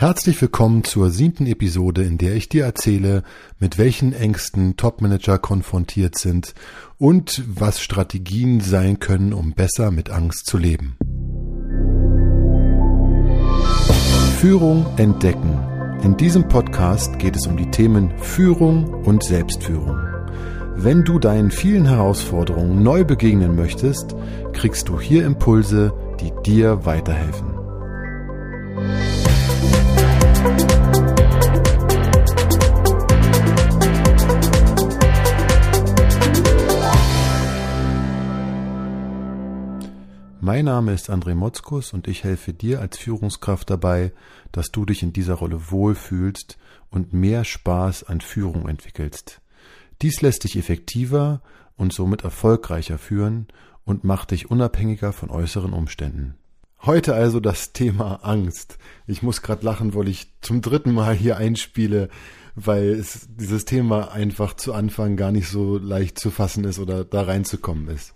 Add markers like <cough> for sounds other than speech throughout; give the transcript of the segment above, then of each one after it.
Herzlich willkommen zur siebten Episode, in der ich dir erzähle, mit welchen Ängsten Topmanager konfrontiert sind und was Strategien sein können, um besser mit Angst zu leben. Führung entdecken. In diesem Podcast geht es um die Themen Führung und Selbstführung. Wenn du deinen vielen Herausforderungen neu begegnen möchtest, kriegst du hier Impulse, die dir weiterhelfen. Mein Name ist André Motzkus und ich helfe dir als Führungskraft dabei, dass du dich in dieser Rolle wohlfühlst und mehr Spaß an Führung entwickelst. Dies lässt dich effektiver und somit erfolgreicher führen und macht dich unabhängiger von äußeren Umständen. Heute also das Thema Angst. Ich muss gerade lachen, weil ich zum dritten Mal hier einspiele, weil es, dieses Thema einfach zu Anfang gar nicht so leicht zu fassen ist oder da reinzukommen ist.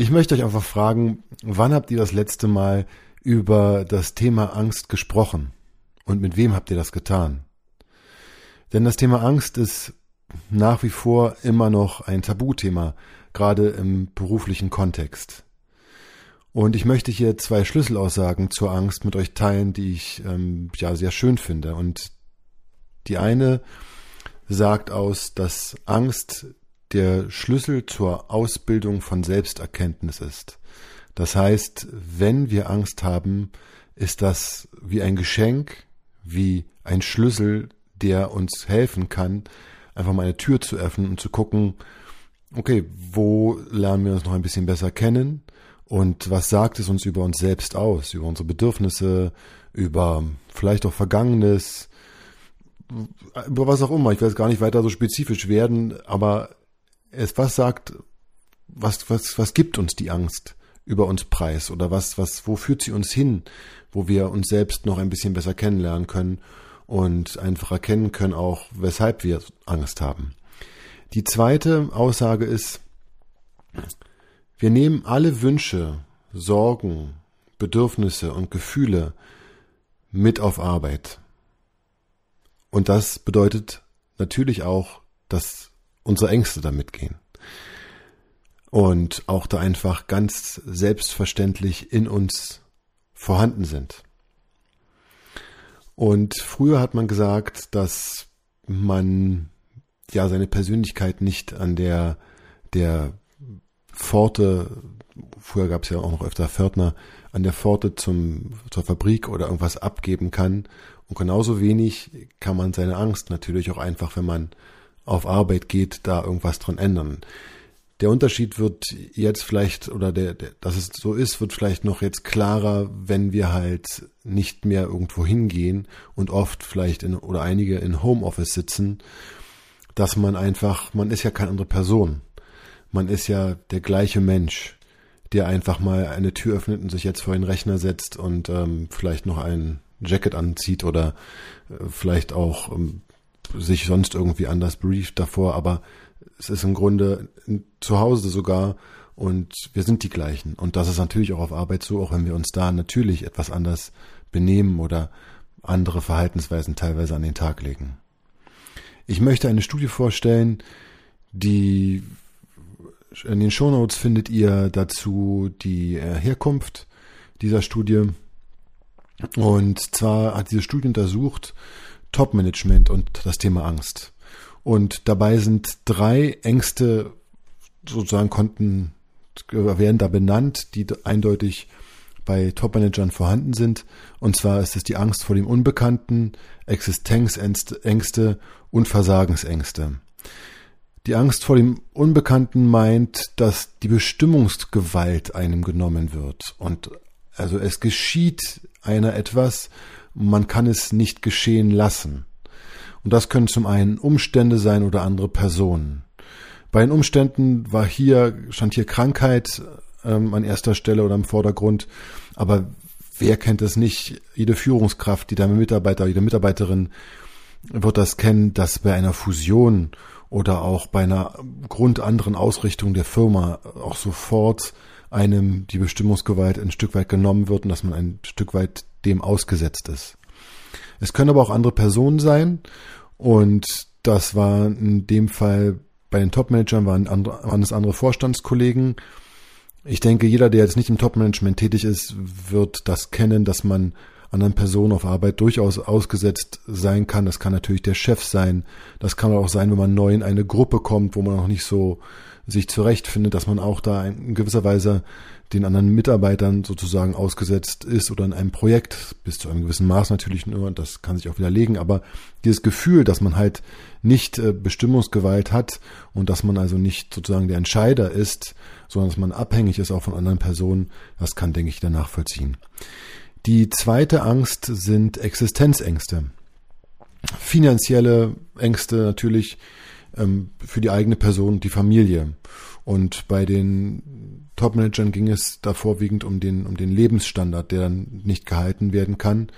Ich möchte euch einfach fragen, wann habt ihr das letzte Mal über das Thema Angst gesprochen? Und mit wem habt ihr das getan? Denn das Thema Angst ist nach wie vor immer noch ein Tabuthema, gerade im beruflichen Kontext. Und ich möchte hier zwei Schlüsselaussagen zur Angst mit euch teilen, die ich ähm, ja sehr schön finde. Und die eine sagt aus, dass Angst der Schlüssel zur Ausbildung von Selbsterkenntnis ist. Das heißt, wenn wir Angst haben, ist das wie ein Geschenk, wie ein Schlüssel, der uns helfen kann, einfach mal eine Tür zu öffnen und zu gucken, okay, wo lernen wir uns noch ein bisschen besser kennen und was sagt es uns über uns selbst aus, über unsere Bedürfnisse, über vielleicht auch Vergangenes, über was auch immer. Ich werde gar nicht weiter so spezifisch werden, aber es was sagt, was, was, was gibt uns die Angst über uns preis oder was, was, wo führt sie uns hin, wo wir uns selbst noch ein bisschen besser kennenlernen können und einfach erkennen können auch, weshalb wir Angst haben. Die zweite Aussage ist, wir nehmen alle Wünsche, Sorgen, Bedürfnisse und Gefühle mit auf Arbeit. Und das bedeutet natürlich auch, dass unsere Ängste damit gehen. Und auch da einfach ganz selbstverständlich in uns vorhanden sind. Und früher hat man gesagt, dass man ja seine Persönlichkeit nicht an der, der Pforte, früher gab es ja auch noch öfter Pförtner, an der Pforte zum, zur Fabrik oder irgendwas abgeben kann. Und genauso wenig kann man seine Angst natürlich auch einfach, wenn man auf Arbeit geht, da irgendwas dran ändern. Der Unterschied wird jetzt vielleicht, oder der, der, dass es so ist, wird vielleicht noch jetzt klarer, wenn wir halt nicht mehr irgendwo hingehen und oft vielleicht in, oder einige in Homeoffice sitzen, dass man einfach, man ist ja keine andere Person. Man ist ja der gleiche Mensch, der einfach mal eine Tür öffnet und sich jetzt vor den Rechner setzt und ähm, vielleicht noch ein Jacket anzieht oder äh, vielleicht auch ähm, sich sonst irgendwie anders brieft davor, aber es ist im Grunde zu Hause sogar und wir sind die gleichen. Und das ist natürlich auch auf Arbeit so, auch wenn wir uns da natürlich etwas anders benehmen oder andere Verhaltensweisen teilweise an den Tag legen. Ich möchte eine Studie vorstellen, die in den Shownotes findet ihr dazu die Herkunft dieser Studie. Und zwar hat diese Studie untersucht, Top-Management und das Thema Angst. Und dabei sind drei Ängste sozusagen konnten, werden da benannt, die eindeutig bei Top-Managern vorhanden sind. Und zwar ist es die Angst vor dem Unbekannten, Existenzängste und Versagensängste. Die Angst vor dem Unbekannten meint, dass die Bestimmungsgewalt einem genommen wird. Und also es geschieht einer etwas, man kann es nicht geschehen lassen. Und das können zum einen Umstände sein oder andere Personen. Bei den Umständen war hier, stand hier Krankheit ähm, an erster Stelle oder im Vordergrund, aber wer kennt es nicht? Jede Führungskraft, jeder Mitarbeiter, jede Mitarbeiterin wird das kennen, dass bei einer Fusion oder auch bei einer grundanderen Ausrichtung der Firma auch sofort einem die Bestimmungsgewalt ein Stück weit genommen wird und dass man ein Stück weit dem ausgesetzt ist. Es können aber auch andere Personen sein. Und das war in dem Fall bei den Top-Managern waren, waren es andere Vorstandskollegen. Ich denke, jeder, der jetzt nicht im Top-Management tätig ist, wird das kennen, dass man anderen Personen auf Arbeit durchaus ausgesetzt sein kann. Das kann natürlich der Chef sein. Das kann auch sein, wenn man neu in eine Gruppe kommt, wo man noch nicht so sich zurechtfindet, dass man auch da in gewisser Weise den anderen Mitarbeitern sozusagen ausgesetzt ist oder in einem Projekt, bis zu einem gewissen Maß natürlich nur, das kann sich auch widerlegen, aber dieses Gefühl, dass man halt nicht äh, Bestimmungsgewalt hat und dass man also nicht sozusagen der Entscheider ist, sondern dass man abhängig ist auch von anderen Personen, das kann, denke ich, danach vollziehen. Die zweite Angst sind Existenzängste. Finanzielle Ängste natürlich ähm, für die eigene Person, die Familie. Und bei den Top-Managern ging es da vorwiegend um den, um den Lebensstandard, der dann nicht gehalten werden kann.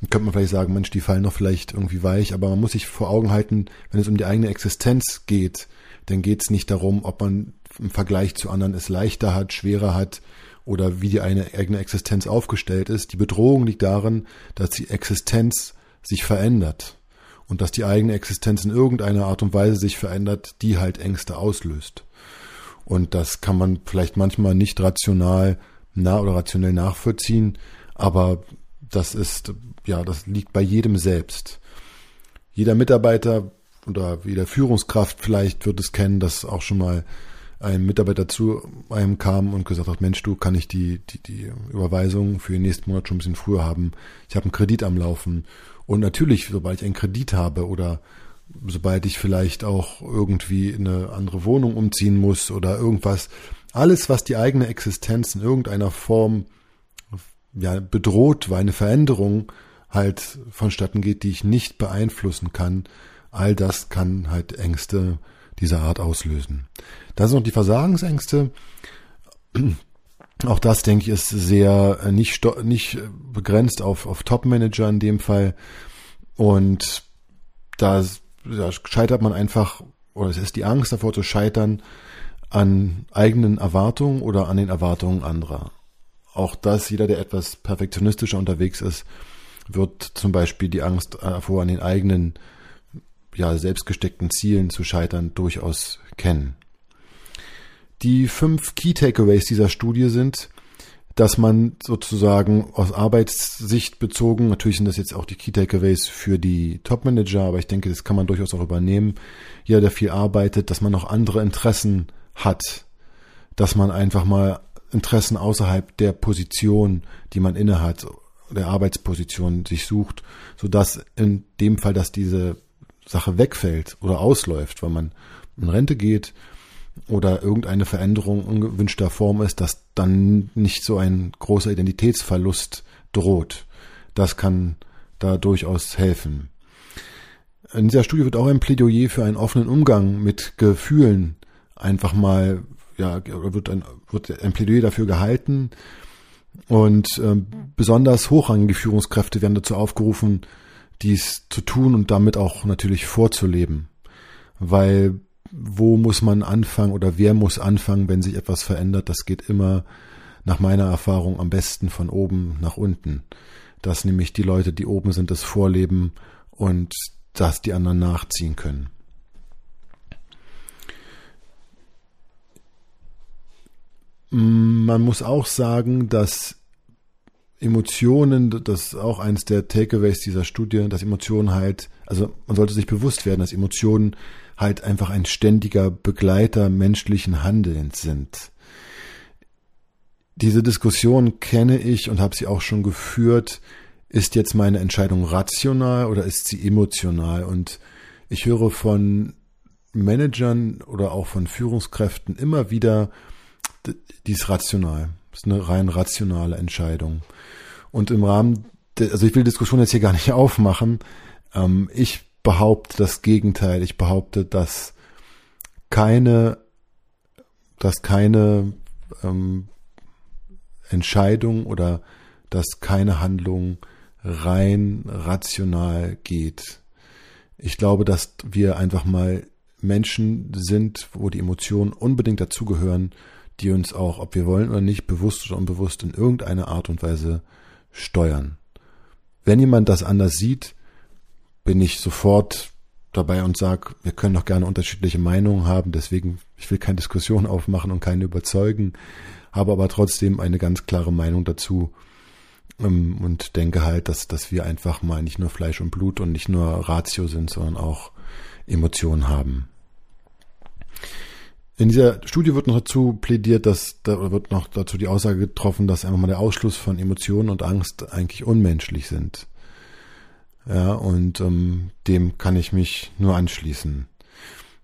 Dann könnte man vielleicht sagen, Mensch, die fallen noch vielleicht irgendwie weich, aber man muss sich vor Augen halten, wenn es um die eigene Existenz geht, dann geht es nicht darum, ob man im Vergleich zu anderen es leichter hat, schwerer hat, oder wie die eine eigene Existenz aufgestellt ist. Die Bedrohung liegt darin, dass die Existenz sich verändert und dass die eigene Existenz in irgendeiner Art und Weise sich verändert, die halt Ängste auslöst. Und das kann man vielleicht manchmal nicht rational nah oder rationell nachvollziehen, aber das ist, ja, das liegt bei jedem selbst. Jeder Mitarbeiter oder jeder Führungskraft vielleicht wird es kennen, dass auch schon mal ein Mitarbeiter zu einem kam und gesagt hat, Mensch, du kann ich die, die, die Überweisung für den nächsten Monat schon ein bisschen früher haben. Ich habe einen Kredit am Laufen. Und natürlich, sobald ich einen Kredit habe oder sobald ich vielleicht auch irgendwie in eine andere Wohnung umziehen muss oder irgendwas, alles, was die eigene Existenz in irgendeiner Form ja, bedroht, weil eine Veränderung halt vonstatten geht, die ich nicht beeinflussen kann, all das kann halt Ängste dieser Art auslösen. Das sind noch die Versagensängste. <clears throat> Auch das, denke ich, ist sehr äh, nicht, nicht begrenzt auf, auf Top-Manager in dem Fall. Und da, da scheitert man einfach, oder es ist die Angst davor zu scheitern, an eigenen Erwartungen oder an den Erwartungen anderer. Auch das, jeder, der etwas perfektionistischer unterwegs ist, wird zum Beispiel die Angst davor, an den eigenen ja, selbstgesteckten Zielen zu scheitern durchaus kennen. Die fünf Key Takeaways dieser Studie sind, dass man sozusagen aus Arbeitssicht bezogen, natürlich sind das jetzt auch die Key Takeaways für die Top-Manager, aber ich denke, das kann man durchaus auch übernehmen. Jeder, der viel arbeitet, dass man noch andere Interessen hat, dass man einfach mal Interessen außerhalb der Position, die man innehat, der Arbeitsposition sich sucht, so dass in dem Fall, dass diese Sache wegfällt oder ausläuft, weil man in Rente geht oder irgendeine Veränderung ungewünschter Form ist, dass dann nicht so ein großer Identitätsverlust droht. Das kann da durchaus helfen. In dieser Studie wird auch ein Plädoyer für einen offenen Umgang mit Gefühlen einfach mal, ja, wird ein, wird ein Plädoyer dafür gehalten. Und äh, besonders hochrangige Führungskräfte werden dazu aufgerufen, dies zu tun und damit auch natürlich vorzuleben. Weil wo muss man anfangen oder wer muss anfangen, wenn sich etwas verändert? Das geht immer nach meiner Erfahrung am besten von oben nach unten. Dass nämlich die Leute, die oben sind, das vorleben und dass die anderen nachziehen können. Man muss auch sagen, dass Emotionen, das ist auch eines der Takeaways dieser Studie, dass Emotionen halt, also man sollte sich bewusst werden, dass Emotionen halt einfach ein ständiger Begleiter menschlichen Handelns sind. Diese Diskussion kenne ich und habe sie auch schon geführt. Ist jetzt meine Entscheidung rational oder ist sie emotional? Und ich höre von Managern oder auch von Führungskräften immer wieder, die ist rational. Das ist eine rein rationale Entscheidung. Und im Rahmen, also ich will die Diskussion jetzt hier gar nicht <laughs> aufmachen. Ähm, ich behaupte das Gegenteil. Ich behaupte, dass keine, dass keine ähm, Entscheidung oder dass keine Handlung rein rational geht. Ich glaube, dass wir einfach mal Menschen sind, wo die Emotionen unbedingt dazugehören die uns auch, ob wir wollen oder nicht, bewusst oder unbewusst in irgendeiner Art und Weise steuern. Wenn jemand das anders sieht, bin ich sofort dabei und sage, wir können doch gerne unterschiedliche Meinungen haben, deswegen, ich will keine Diskussion aufmachen und keine überzeugen, habe aber trotzdem eine ganz klare Meinung dazu ähm, und denke halt, dass, dass wir einfach mal nicht nur Fleisch und Blut und nicht nur Ratio sind, sondern auch Emotionen haben. In dieser Studie wird noch dazu plädiert, dass da wird noch dazu die Aussage getroffen, dass einfach mal der Ausschluss von Emotionen und Angst eigentlich unmenschlich sind. Ja, und ähm, dem kann ich mich nur anschließen.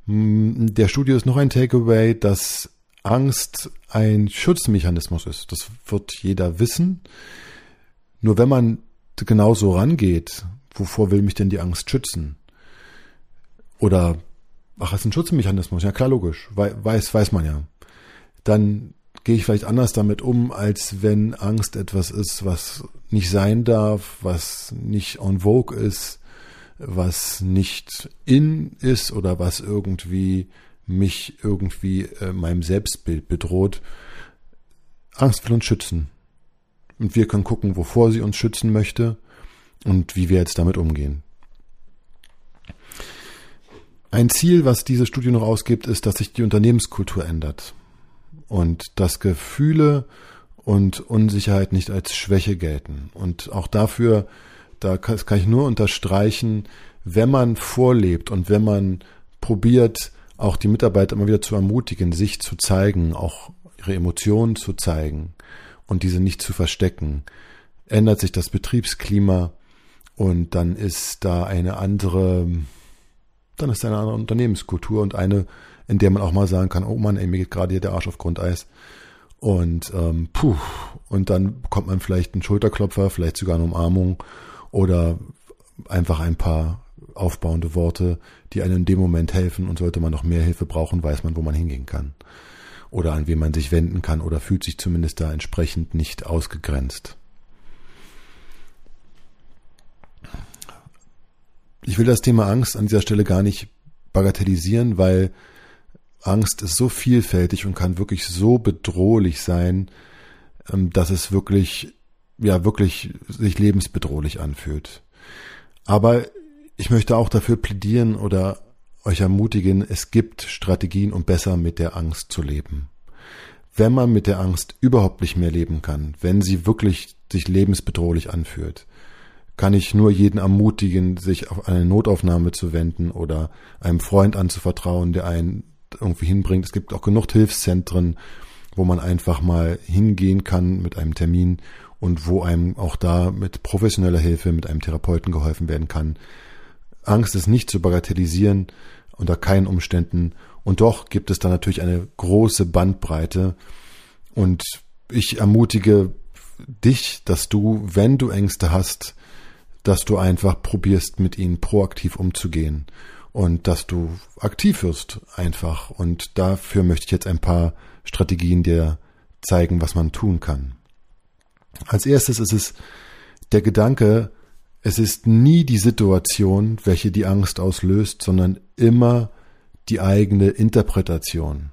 Hm, der Studie ist noch ein Takeaway, dass Angst ein Schutzmechanismus ist. Das wird jeder wissen. Nur wenn man genauso rangeht, wovor will mich denn die Angst schützen? Oder, ach, es ist ein Schutzmechanismus, ja klar, logisch, weiß, weiß man ja. Dann gehe ich vielleicht anders damit um, als wenn Angst etwas ist, was nicht sein darf, was nicht en vogue ist, was nicht in ist oder was irgendwie mich irgendwie äh, meinem Selbstbild bedroht. Angst will uns schützen. Und wir können gucken, wovor sie uns schützen möchte und wie wir jetzt damit umgehen. Ein Ziel, was diese Studie noch ausgibt, ist, dass sich die Unternehmenskultur ändert und dass Gefühle und Unsicherheit nicht als Schwäche gelten. Und auch dafür, da kann, kann ich nur unterstreichen, wenn man vorlebt und wenn man probiert, auch die Mitarbeiter immer wieder zu ermutigen, sich zu zeigen, auch ihre Emotionen zu zeigen und diese nicht zu verstecken, ändert sich das Betriebsklima und dann ist da eine andere, dann ist eine andere Unternehmenskultur und eine, in der man auch mal sagen kann, oh Mann, ey, mir geht gerade hier der Arsch auf Grundeis. Und ähm, puh, und dann bekommt man vielleicht einen Schulterklopfer, vielleicht sogar eine Umarmung oder einfach ein paar aufbauende Worte, die einem in dem Moment helfen und sollte man noch mehr Hilfe brauchen, weiß man, wo man hingehen kann. Oder an wen man sich wenden kann oder fühlt sich zumindest da entsprechend nicht ausgegrenzt. Ich will das Thema Angst an dieser Stelle gar nicht bagatellisieren, weil Angst ist so vielfältig und kann wirklich so bedrohlich sein, ähm, dass es wirklich, ja, wirklich sich lebensbedrohlich anfühlt. Aber ich möchte auch dafür plädieren oder euch ermutigen, es gibt Strategien, um besser mit der Angst zu leben. Wenn man mit der Angst überhaupt nicht mehr leben kann, wenn sie wirklich sich lebensbedrohlich anfühlt, kann ich nur jeden ermutigen, sich auf eine Notaufnahme zu wenden oder einem Freund anzuvertrauen, der einen irgendwie hinbringt. Es gibt auch genug Hilfszentren, wo man einfach mal hingehen kann mit einem Termin und wo einem auch da mit professioneller Hilfe, mit einem Therapeuten geholfen werden kann. Angst ist nicht zu bagatellisieren unter keinen Umständen. Und doch gibt es da natürlich eine große Bandbreite. Und ich ermutige dich, dass du, wenn du Ängste hast, dass du einfach probierst, mit ihnen proaktiv umzugehen und dass du aktiv wirst einfach. Und dafür möchte ich jetzt ein paar Strategien dir zeigen, was man tun kann. Als erstes ist es der Gedanke, es ist nie die Situation, welche die Angst auslöst, sondern immer die eigene Interpretation.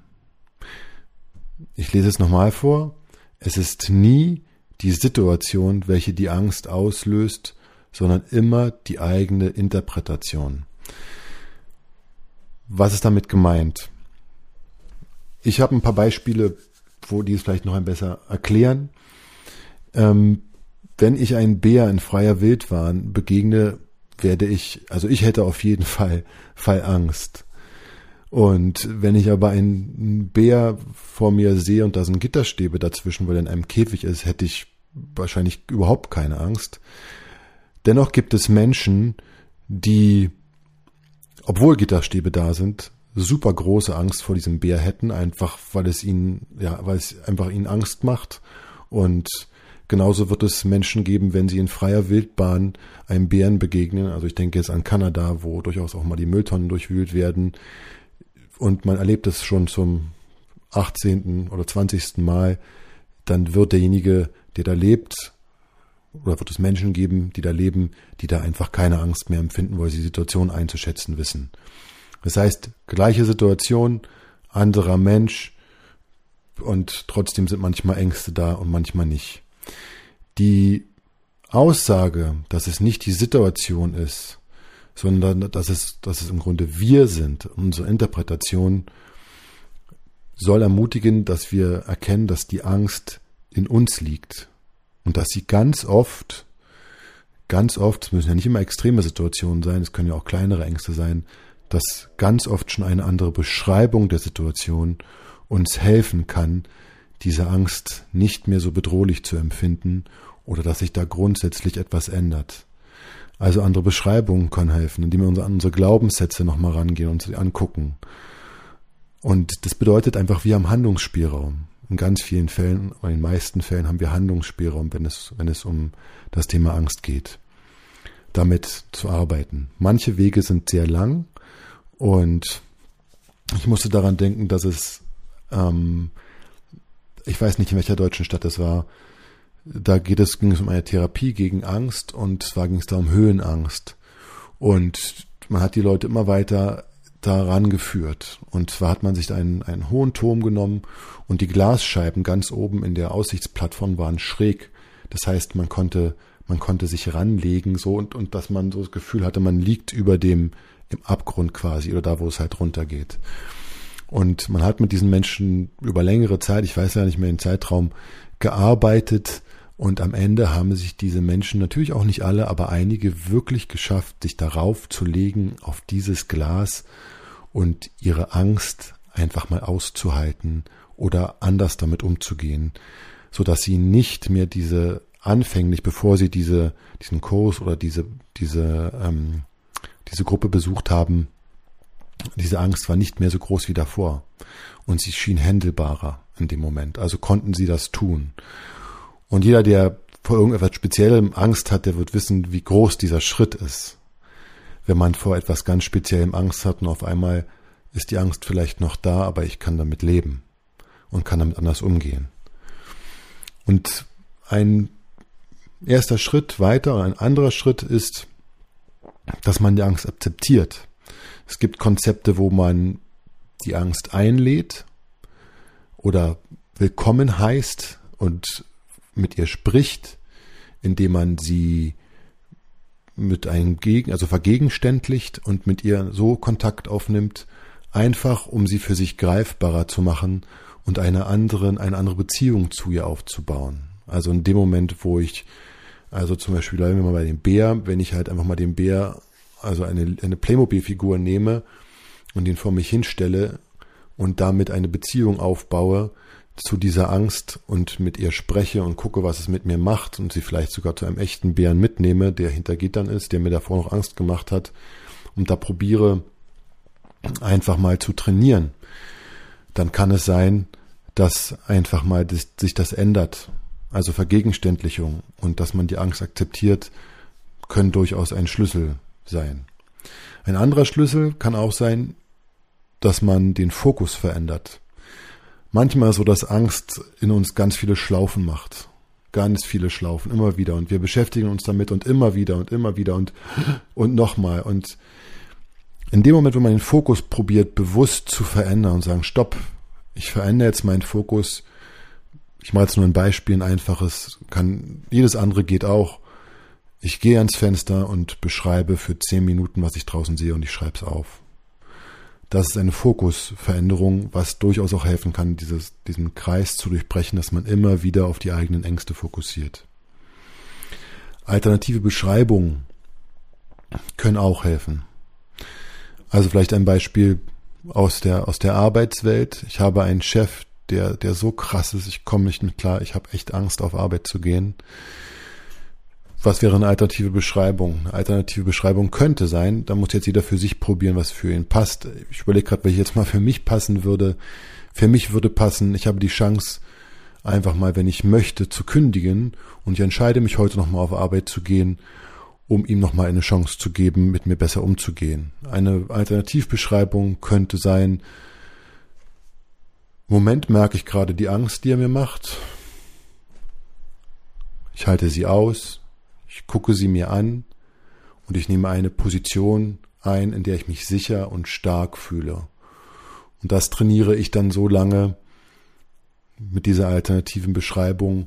Ich lese es nochmal vor. Es ist nie die Situation, welche die Angst auslöst, sondern immer die eigene Interpretation. Was ist damit gemeint? Ich habe ein paar Beispiele, wo die es vielleicht noch ein besser erklären. Ähm, wenn ich einen Bär in freier Wildbahn begegne, werde ich, also ich hätte auf jeden Fall, Fall Angst. Und wenn ich aber einen Bär vor mir sehe und da sind Gitterstäbe dazwischen, weil er in einem Käfig ist, hätte ich wahrscheinlich überhaupt keine Angst. Dennoch gibt es Menschen, die, obwohl Gitterstäbe da sind, super große Angst vor diesem Bär hätten, einfach weil es ihnen, ja, weil es einfach ihnen Angst macht und Genauso wird es Menschen geben, wenn sie in freier Wildbahn einem Bären begegnen. Also ich denke jetzt an Kanada, wo durchaus auch mal die Mülltonnen durchwühlt werden. Und man erlebt es schon zum 18. oder 20. Mal. Dann wird derjenige, der da lebt, oder wird es Menschen geben, die da leben, die da einfach keine Angst mehr empfinden, weil sie die Situation einzuschätzen wissen. Das heißt, gleiche Situation, anderer Mensch und trotzdem sind manchmal Ängste da und manchmal nicht. Die Aussage, dass es nicht die Situation ist, sondern dass es, dass es im Grunde wir sind. Unsere Interpretation soll ermutigen, dass wir erkennen, dass die Angst in uns liegt und dass sie ganz oft, ganz oft, es müssen ja nicht immer extreme Situationen sein, es können ja auch kleinere Ängste sein, dass ganz oft schon eine andere Beschreibung der Situation uns helfen kann, diese Angst nicht mehr so bedrohlich zu empfinden oder dass sich da grundsätzlich etwas ändert. Also andere Beschreibungen können helfen, indem wir an unsere Glaubenssätze nochmal rangehen und sie angucken. Und das bedeutet einfach, wir haben Handlungsspielraum. In ganz vielen Fällen, in den meisten Fällen haben wir Handlungsspielraum, wenn es, wenn es um das Thema Angst geht, damit zu arbeiten. Manche Wege sind sehr lang und ich musste daran denken, dass es, ähm, ich weiß nicht, in welcher deutschen Stadt es war, da geht es, ging es um eine Therapie gegen Angst und zwar ging es da um Höhenangst. Und man hat die Leute immer weiter daran geführt. Und zwar hat man sich einen, einen hohen Turm genommen und die Glasscheiben ganz oben in der Aussichtsplattform waren schräg. Das heißt, man konnte, man konnte sich ranlegen so und, und dass man so das Gefühl hatte, man liegt über dem, im Abgrund quasi oder da, wo es halt runtergeht. Und man hat mit diesen Menschen über längere Zeit, ich weiß ja nicht mehr den Zeitraum, gearbeitet, und am Ende haben sich diese Menschen, natürlich auch nicht alle, aber einige wirklich geschafft, sich darauf zu legen, auf dieses Glas und ihre Angst einfach mal auszuhalten oder anders damit umzugehen, so dass sie nicht mehr diese anfänglich, bevor sie diese, diesen Kurs oder diese, diese, ähm, diese Gruppe besucht haben, diese Angst war nicht mehr so groß wie davor. Und sie schien händelbarer in dem Moment. Also konnten sie das tun. Und jeder, der vor irgendetwas Speziellem Angst hat, der wird wissen, wie groß dieser Schritt ist. Wenn man vor etwas ganz Speziellem Angst hat und auf einmal ist die Angst vielleicht noch da, aber ich kann damit leben und kann damit anders umgehen. Und ein erster Schritt weiter, ein anderer Schritt ist, dass man die Angst akzeptiert. Es gibt Konzepte, wo man die Angst einlädt oder willkommen heißt und mit ihr spricht, indem man sie mit einem Gegen, also vergegenständlicht und mit ihr so Kontakt aufnimmt, einfach um sie für sich greifbarer zu machen und eine anderen, eine andere Beziehung zu ihr aufzubauen. Also in dem Moment, wo ich, also zum Beispiel bleiben wir mal bei dem Bär, wenn ich halt einfach mal den Bär, also eine, eine Playmobil-Figur nehme und ihn vor mich hinstelle und damit eine Beziehung aufbaue, zu dieser Angst und mit ihr spreche und gucke, was es mit mir macht und sie vielleicht sogar zu einem echten Bären mitnehme, der hinter Gittern ist, der mir davor noch Angst gemacht hat und da probiere einfach mal zu trainieren, dann kann es sein, dass einfach mal das, sich das ändert. Also Vergegenständlichung und dass man die Angst akzeptiert, können durchaus ein Schlüssel sein. Ein anderer Schlüssel kann auch sein, dass man den Fokus verändert manchmal so, dass Angst in uns ganz viele Schlaufen macht. Ganz viele Schlaufen, immer wieder. Und wir beschäftigen uns damit und immer wieder und immer wieder und, und nochmal. Und in dem Moment, wo man den Fokus probiert, bewusst zu verändern und sagen, stopp, ich verändere jetzt meinen Fokus. Ich mache jetzt nur ein Beispiel, ein einfaches, kann, jedes andere geht auch. Ich gehe ans Fenster und beschreibe für zehn Minuten, was ich draußen sehe und ich schreibe es auf das ist eine Fokusveränderung, was durchaus auch helfen kann, dieses, diesen Kreis zu durchbrechen, dass man immer wieder auf die eigenen Ängste fokussiert. Alternative Beschreibungen können auch helfen. Also vielleicht ein Beispiel aus der, aus der Arbeitswelt. Ich habe einen Chef, der, der so krass ist, ich komme nicht mit klar, ich habe echt Angst, auf Arbeit zu gehen. Was wäre eine alternative Beschreibung? Eine alternative Beschreibung könnte sein, da muss jetzt jeder für sich probieren, was für ihn passt. Ich überlege gerade, welche jetzt mal für mich passen würde. Für mich würde passen, ich habe die Chance, einfach mal, wenn ich möchte, zu kündigen und ich entscheide mich heute nochmal auf Arbeit zu gehen, um ihm nochmal eine Chance zu geben, mit mir besser umzugehen. Eine Alternativbeschreibung könnte sein, Moment merke ich gerade die Angst, die er mir macht. Ich halte sie aus, ich gucke sie mir an und ich nehme eine Position ein, in der ich mich sicher und stark fühle. Und das trainiere ich dann so lange mit dieser alternativen Beschreibung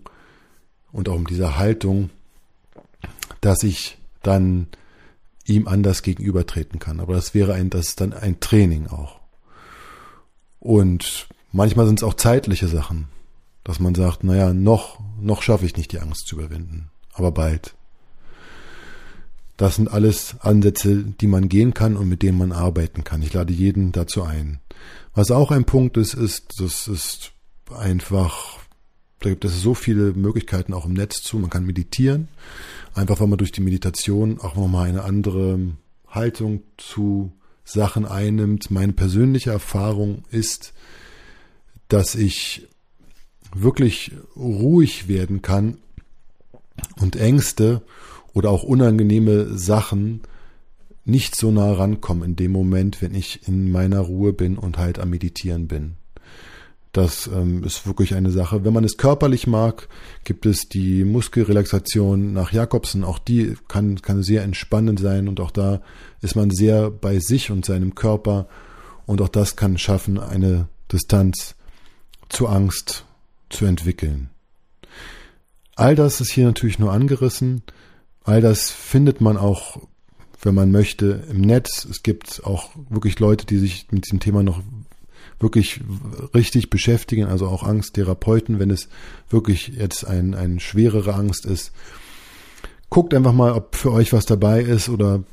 und auch mit dieser Haltung, dass ich dann ihm anders gegenübertreten kann. Aber das wäre ein, das ist dann ein Training auch. Und manchmal sind es auch zeitliche Sachen, dass man sagt, naja, noch, noch schaffe ich nicht die Angst zu überwinden, aber bald. Das sind alles Ansätze, die man gehen kann und mit denen man arbeiten kann. Ich lade jeden dazu ein. Was auch ein Punkt ist, ist, das ist einfach, da gibt es so viele Möglichkeiten auch im Netz zu. Man kann meditieren. Einfach weil man durch die Meditation auch nochmal eine andere Haltung zu Sachen einnimmt. Meine persönliche Erfahrung ist, dass ich wirklich ruhig werden kann und Ängste oder auch unangenehme Sachen nicht so nah rankommen in dem Moment, wenn ich in meiner Ruhe bin und halt am Meditieren bin. Das ähm, ist wirklich eine Sache. Wenn man es körperlich mag, gibt es die Muskelrelaxation nach Jakobsen. Auch die kann, kann sehr entspannend sein und auch da ist man sehr bei sich und seinem Körper und auch das kann schaffen, eine Distanz zur Angst zu entwickeln. All das ist hier natürlich nur angerissen. All das findet man auch, wenn man möchte, im Netz. Es gibt auch wirklich Leute, die sich mit diesem Thema noch wirklich richtig beschäftigen, also auch Angsttherapeuten, wenn es wirklich jetzt ein, ein schwerere Angst ist. Guckt einfach mal, ob für euch was dabei ist oder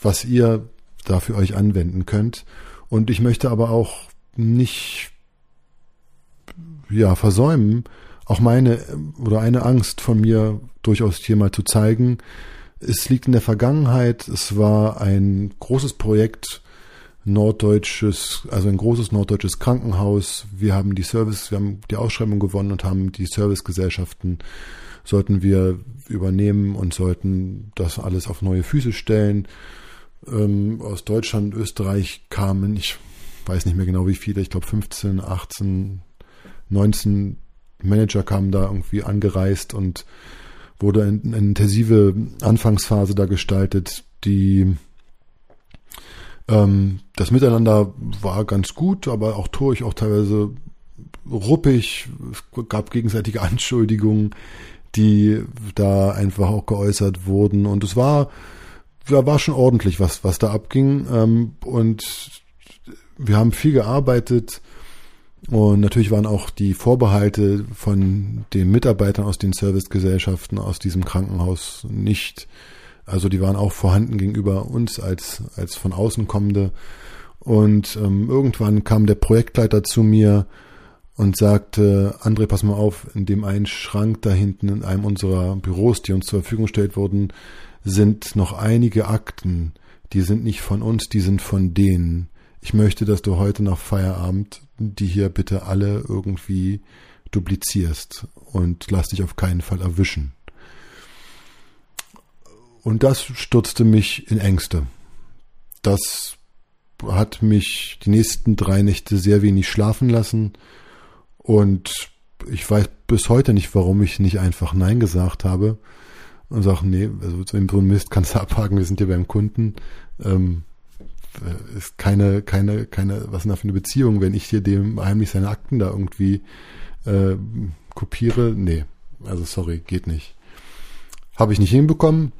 was ihr da für euch anwenden könnt. Und ich möchte aber auch nicht ja versäumen, auch meine oder eine Angst von mir durchaus hier mal zu zeigen. Es liegt in der Vergangenheit. Es war ein großes Projekt, norddeutsches, also ein großes norddeutsches Krankenhaus. Wir haben die Service, wir haben die Ausschreibung gewonnen und haben die Servicegesellschaften sollten wir übernehmen und sollten das alles auf neue Füße stellen. Ähm, aus Deutschland, Österreich kamen, ich weiß nicht mehr genau wie viele, ich glaube 15, 18, 19 Manager kamen da irgendwie angereist und wurde eine intensive Anfangsphase da gestaltet, die ähm, das Miteinander war ganz gut, aber auch ich auch teilweise ruppig. Es gab gegenseitige <laughs> Anschuldigungen, die da einfach auch geäußert wurden. Und es war, ja, war schon ordentlich, was, was da abging. Ähm, und wir haben viel gearbeitet. Und natürlich waren auch die Vorbehalte von den Mitarbeitern aus den Servicegesellschaften aus diesem Krankenhaus nicht also die waren auch vorhanden gegenüber uns als, als von außen kommende. Und ähm, irgendwann kam der Projektleiter zu mir und sagte, André, pass mal auf, in dem einen Schrank da hinten in einem unserer Büros, die uns zur Verfügung gestellt wurden, sind noch einige Akten. Die sind nicht von uns, die sind von denen. Ich möchte, dass du heute nach Feierabend die hier bitte alle irgendwie duplizierst und lass dich auf keinen Fall erwischen. Und das stürzte mich in Ängste. Das hat mich die nächsten drei Nächte sehr wenig schlafen lassen. Und ich weiß bis heute nicht, warum ich nicht einfach Nein gesagt habe und sage, nee, also so ein Mist kannst du abhaken, wir sind hier beim Kunden. Ähm, äh, ist keine, keine, keine, was ist da für eine Beziehung, wenn ich hier dem heimlich seine Akten da irgendwie äh, kopiere? Nee, also sorry, geht nicht. Habe ich nicht hinbekommen.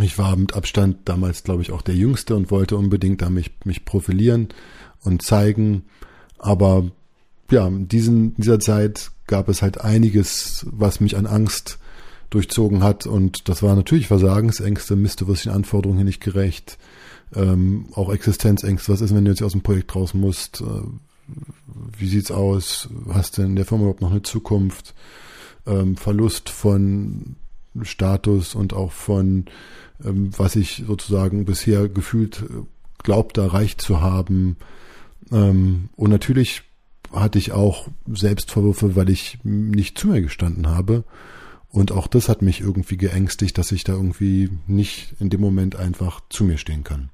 Ich war mit Abstand damals, glaube ich, auch der Jüngste und wollte unbedingt da mich, mich profilieren und zeigen. Aber ja, in diesen, dieser Zeit gab es halt einiges, was mich an Angst durchzogen hat. Und das war natürlich Versagensängste, Mist, du wirst den Anforderungen hier nicht gerecht. Ähm, auch Existenzängste, was ist, wenn du jetzt aus dem Projekt raus musst? Äh, wie sieht's aus? Hast du in der Firma überhaupt noch eine Zukunft? Ähm, Verlust von Status und auch von, ähm, was ich sozusagen bisher gefühlt äh, glaubt, erreicht zu haben. Ähm, und natürlich hatte ich auch Selbstvorwürfe, weil ich nicht zu mir gestanden habe. Und auch das hat mich irgendwie geängstigt, dass ich da irgendwie nicht in dem Moment einfach zu mir stehen kann.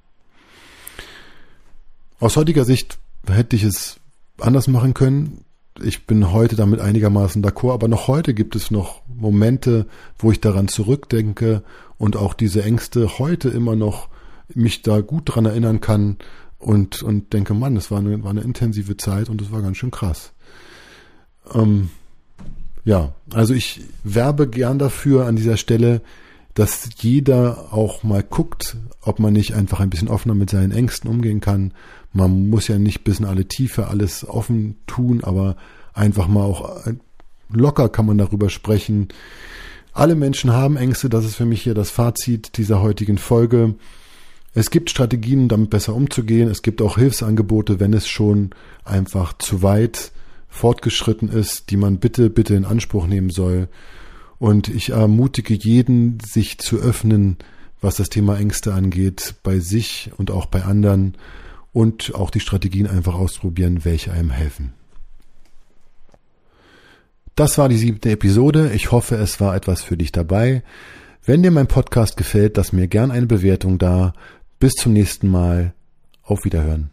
Aus heutiger Sicht hätte ich es anders machen können ich bin heute damit einigermaßen d'accord, aber noch heute gibt es noch Momente, wo ich daran zurückdenke und auch diese Ängste heute immer noch mich da gut dran erinnern kann und, und denke, Mann, es war eine, war eine intensive Zeit und es war ganz schön krass. Ähm, ja, also ich werbe gern dafür an dieser Stelle, dass jeder auch mal guckt, ob man nicht einfach ein bisschen offener mit seinen Ängsten umgehen kann. Man muss ja nicht bis in alle Tiefe alles offen tun, aber einfach mal auch locker kann man darüber sprechen. Alle Menschen haben Ängste, das ist für mich hier das Fazit dieser heutigen Folge. Es gibt Strategien, damit besser umzugehen. Es gibt auch Hilfsangebote, wenn es schon einfach zu weit fortgeschritten ist, die man bitte, bitte in Anspruch nehmen soll. Und ich ermutige jeden, sich zu öffnen, was das Thema Ängste angeht, bei sich und auch bei anderen und auch die Strategien einfach ausprobieren, welche einem helfen. Das war die siebte Episode. Ich hoffe, es war etwas für dich dabei. Wenn dir mein Podcast gefällt, lass mir gern eine Bewertung da. Bis zum nächsten Mal. Auf Wiederhören.